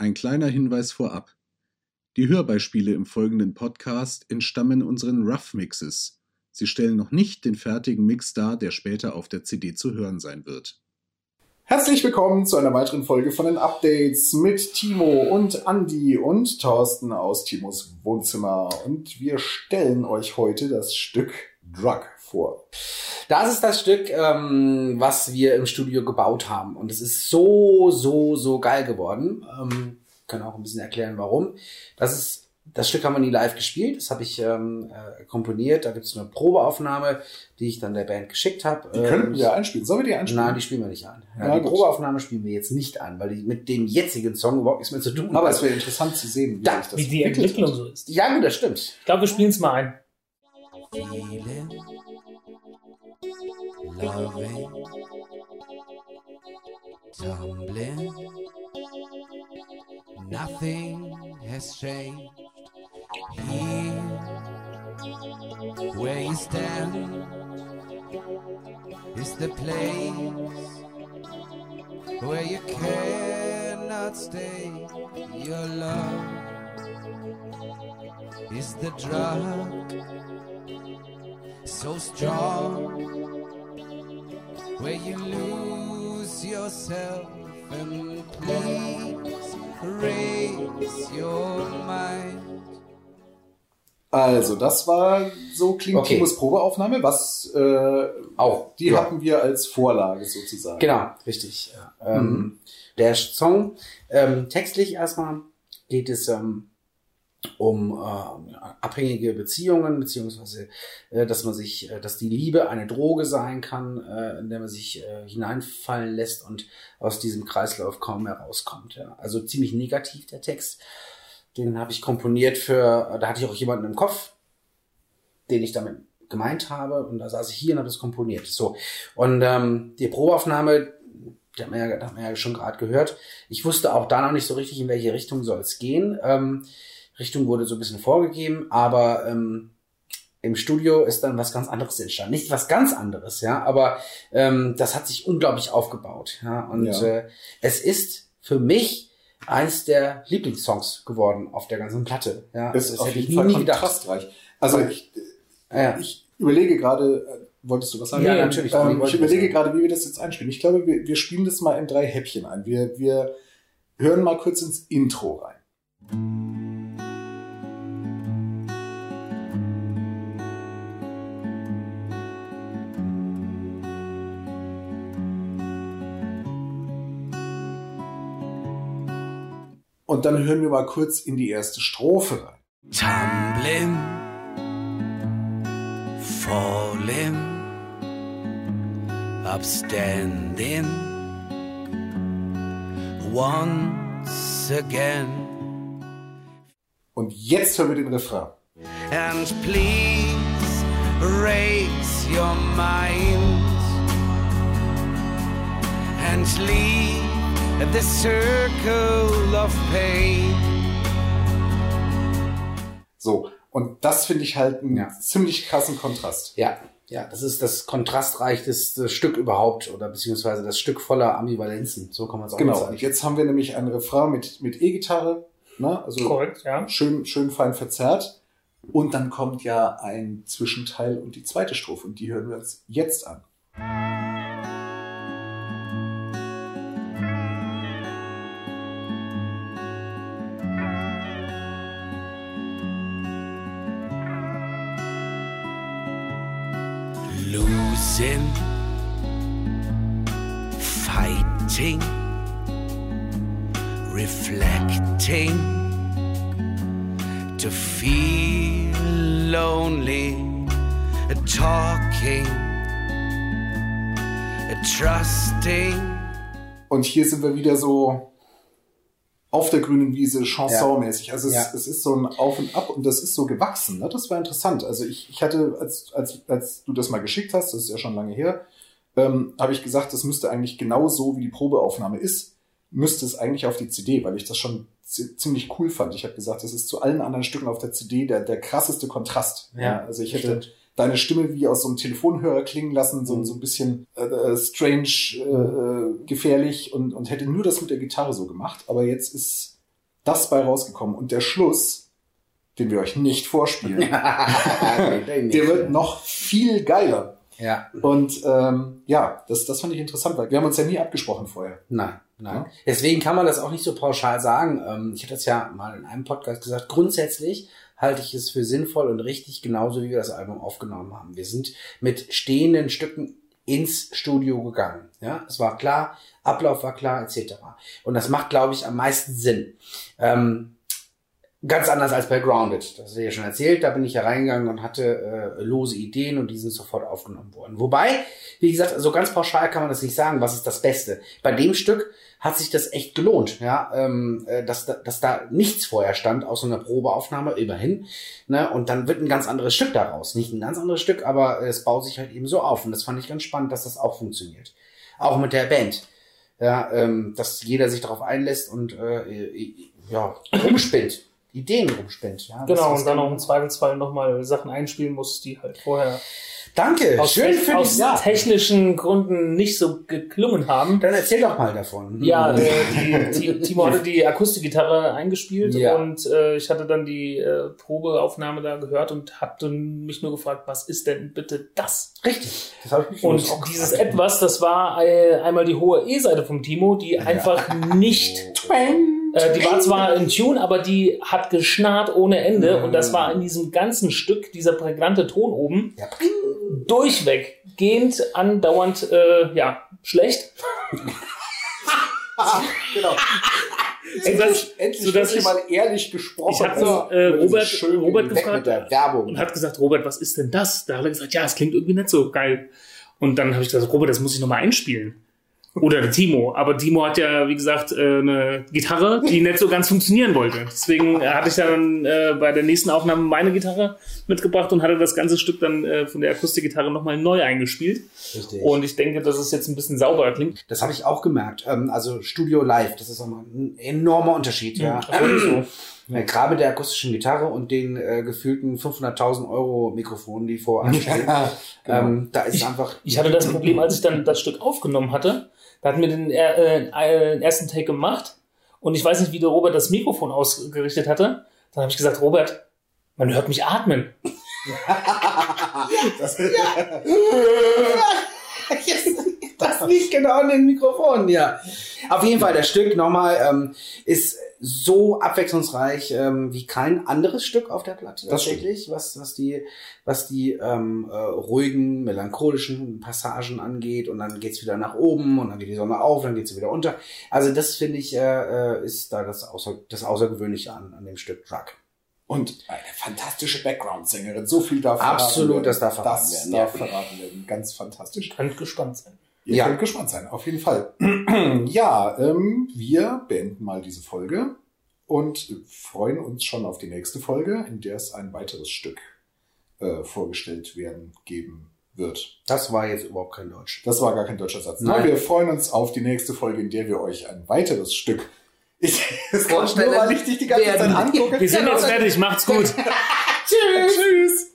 Ein kleiner Hinweis vorab. Die Hörbeispiele im folgenden Podcast entstammen unseren Rough Mixes. Sie stellen noch nicht den fertigen Mix dar, der später auf der CD zu hören sein wird. Herzlich willkommen zu einer weiteren Folge von den Updates mit Timo und Andy und Thorsten aus Timos Wohnzimmer. Und wir stellen euch heute das Stück Drug vor. Das ist das Stück, ähm, was wir im Studio gebaut haben. Und es ist so, so, so geil geworden. Ähm, kann auch ein bisschen erklären, warum. Das ist das Stück haben wir nie live gespielt, das habe ich ähm, äh, komponiert. Da gibt es eine Probeaufnahme, die ich dann der Band geschickt habe. Die könnten wir einspielen. Sollen wir die einspielen? Nein, die spielen wir nicht ein. Ja, ja, die gut. Probeaufnahme spielen wir jetzt nicht an, weil die mit dem jetzigen Song überhaupt nichts mehr zu tun hat. Aber es wäre interessant zu sehen, wie, da, wie die Entwicklung so ist. Ja, gut, das stimmt. Ich glaube, wir spielen es mal ein. Feeling, loving, tumbling. Nothing has changed here where you stand is the place where you cannot stay. Your love is the drug so strong where you lose yourself and please raise your mind. Also, das war so klingt okay. Timos Probeaufnahme, was äh, auch die ja. hatten wir als Vorlage sozusagen. Genau, richtig. Ja. Ähm, mhm. der Song ähm, textlich erstmal geht es ähm, um äh, abhängige Beziehungen, beziehungsweise äh, dass man sich, äh, dass die Liebe eine Droge sein kann, äh, in der man sich äh, hineinfallen lässt und aus diesem Kreislauf kaum mehr rauskommt. Ja. Also ziemlich negativ der Text. Den habe ich komponiert für, da hatte ich auch jemanden im Kopf, den ich damit gemeint habe und da saß ich hier und habe das komponiert. So und ähm, die Probeaufnahme, die hat man ja, hat man ja schon gerade gehört. Ich wusste auch da noch nicht so richtig, in welche Richtung soll es gehen. Ähm, Richtung wurde so ein bisschen vorgegeben, aber ähm, im Studio ist dann was ganz anderes entstanden. Nicht was ganz anderes, ja, aber ähm, das hat sich unglaublich aufgebaut. Ja, und ja. Äh, es ist für mich eins der Lieblingssongs geworden auf der ganzen Platte. Ja, ist das auf jeden Fall kontrastreich. Also ich, ja. ich überlege gerade, äh, wolltest du was sagen? Ja, natürlich. Ähm, ich überlege gerade, wie wir das jetzt einspielen. Ich glaube, wir, wir spielen das mal in drei Häppchen ein. Wir, wir hören mal kurz ins Intro rein. Und dann hören wir mal kurz in die erste Strophe rein. Tumbling, falling, upstanding, once again. Und jetzt hören wir den Refrain. And please raise your mind and leave the circle of pain. So, und das finde ich halt einen ja. ziemlich krassen Kontrast. Ja, ja, das ist das kontrastreichste Stück überhaupt oder beziehungsweise das Stück voller Ambivalenzen. So kann man es auch genau. sagen. Genau, und jetzt haben wir nämlich ein Refrain mit, mit E-Gitarre, ne? also Korrekt, ja. schön, schön fein verzerrt. Und dann kommt ja ein Zwischenteil und die zweite Strophe und die hören wir uns jetzt an. Losing, fighting, reflecting, to feel lonely, talking, trusting. Und hier sind wir wieder so auf der grünen Wiese chansonmäßig. Also es, ja. es, ist so ein Auf und Ab und das ist so gewachsen. Ne? Das war interessant. Also ich, ich hatte, als, als, als du das mal geschickt hast, das ist ja schon lange her, ähm, habe ich gesagt, das müsste eigentlich genau so, wie die Probeaufnahme ist, müsste es eigentlich auf die CD, weil ich das schon ziemlich cool fand. Ich habe gesagt, das ist zu allen anderen Stücken auf der CD der, der krasseste Kontrast. Ja, also ich hätte stimmt. Deine Stimme wie aus so einem Telefonhörer klingen lassen, so, mhm. so ein bisschen äh, äh strange, äh, äh, gefährlich und, und hätte nur das mit der Gitarre so gemacht. Aber jetzt ist das bei rausgekommen. Und der Schluss, den wir euch nicht vorspielen, der wird noch viel geiler. Ja. Und ähm, ja, das, das fand ich interessant, weil wir haben uns ja nie abgesprochen vorher. Nein, nein. Deswegen kann man das auch nicht so pauschal sagen. Ähm, ich hatte das ja mal in einem Podcast gesagt. Grundsätzlich halte ich es für sinnvoll und richtig, genauso wie wir das Album aufgenommen haben. Wir sind mit stehenden Stücken ins Studio gegangen. Ja, es war klar, Ablauf war klar, etc. Und das macht, glaube ich, am meisten Sinn. Ähm, Ganz anders als bei Grounded. Das du ja schon erzählt. Da bin ich ja reingegangen und hatte äh, lose Ideen und die sind sofort aufgenommen worden. Wobei, wie gesagt, so ganz pauschal kann man das nicht sagen, was ist das Beste. Bei dem Stück hat sich das echt gelohnt, ja, ähm, äh, dass, dass da nichts vorher stand, außer einer Probeaufnahme, immerhin. Ne? Und dann wird ein ganz anderes Stück daraus. Nicht ein ganz anderes Stück, aber es baut sich halt eben so auf. Und das fand ich ganz spannend, dass das auch funktioniert. Auch mit der Band. Ja, ähm, dass jeder sich darauf einlässt und äh, ja, rumspinnt. Ideen rumspinnt. Ja, genau, und dann auch im Zweifelsfall nochmal Sachen einspielen muss, die halt vorher Danke, aus, schön für aus ja. technischen Gründen nicht so geklungen haben. Dann erzähl doch mal davon. Ja, äh, die, Timo hatte die Akustikgitarre eingespielt Ja. und äh, ich hatte dann die äh, Probeaufnahme da gehört und hatte mich nur gefragt, was ist denn bitte das? Richtig. Das habe ich mich Und auch dieses gefragt. etwas, das war äh, einmal die hohe E-Seite vom Timo, die einfach nicht äh, die war zwar in Tune, aber die hat geschnarrt ohne Ende und das war in diesem ganzen Stück, dieser prägnante Ton oben, Ja. durchweg, gehend, andauernd, äh, ja, schlecht. Genau. Sodass, Endlich sodass wird ich, mal ehrlich gesprochen. ich habe Ja. äh, Robert, Robert gefragt mit der Werbung. und hat gesagt, Robert, was ist denn das? Da hat er gesagt, ja, es klingt irgendwie nicht so geil. Und dann habe ich gesagt, Robert, das muss ich nochmal einspielen. Oder der Timo. Aber Timo hat ja, wie gesagt, äh, eine Gitarre, die nicht so ganz funktionieren wollte. Deswegen äh, hatte ich dann äh, bei der nächsten Aufnahme meine Gitarre mitgebracht und hatte das ganze Stück dann von der Akustikgitarre nochmal neu eingespielt. Richtig. Und ich denke, dass es jetzt ein bisschen sauberer klingt. Das habe ich auch gemerkt. Ähm, also Studio Live, das ist auch ein enormer Unterschied. Ja. Ja, gerade mit der akustischen Gitarre und den äh, gefühlten 500.000 Euro Mikrofonen, die vor anstehen. Ja, genau. ähm, da ist einfach. Ich hatte das Problem, als ich dann das Stück aufgenommen hatte, da hatten wir den äh, äh, ersten Take gemacht und ich weiß nicht, wie der Robert das Mikrofon ausgerichtet hatte. Dann habe ich gesagt, Robert, man hört mich atmen. Das, das nicht genau an den Mikrofonen, ja. Auf jeden Fall, das Stück nochmal ähm, ist so abwechslungsreich ähm, wie kein anderes Stück auf der Platte Das tatsächlich, was, was die, was die ähm, äh, ruhigen, melancholischen Passagen angeht. Und dann geht's wieder nach oben und dann geht die Sonne auf, dann geht sie wieder unter. Also das finde ich äh, äh, ist da das, Außer, das Außergewöhnliche an, an dem Stück Drug. Und eine fantastische Background-Sängerin. So viel darf Absolut, verraten werden. das darf verraten das werden, darf ja. verraten werden. Ganz fantastisch. Könnt gespannt sein. Ihr Ja. könnt gespannt sein, auf jeden Fall. ja, ähm, wir beenden mal diese Folge und freuen uns schon auf die nächste Folge, in der es ein weiteres Stück äh, vorgestellt werden geben wird. Das war jetzt überhaupt kein Deutsch. Das war gar kein deutscher Satz. Nein. Nein. Wir freuen uns auf die nächste Folge, in der wir euch ein weiteres Stück. Ich, das kommt Vorstellen nur, weil ich dich die ganze Zeit angucke. Wir sind Genau, jetzt fertig, macht's gut. Tschüss. Tschüss.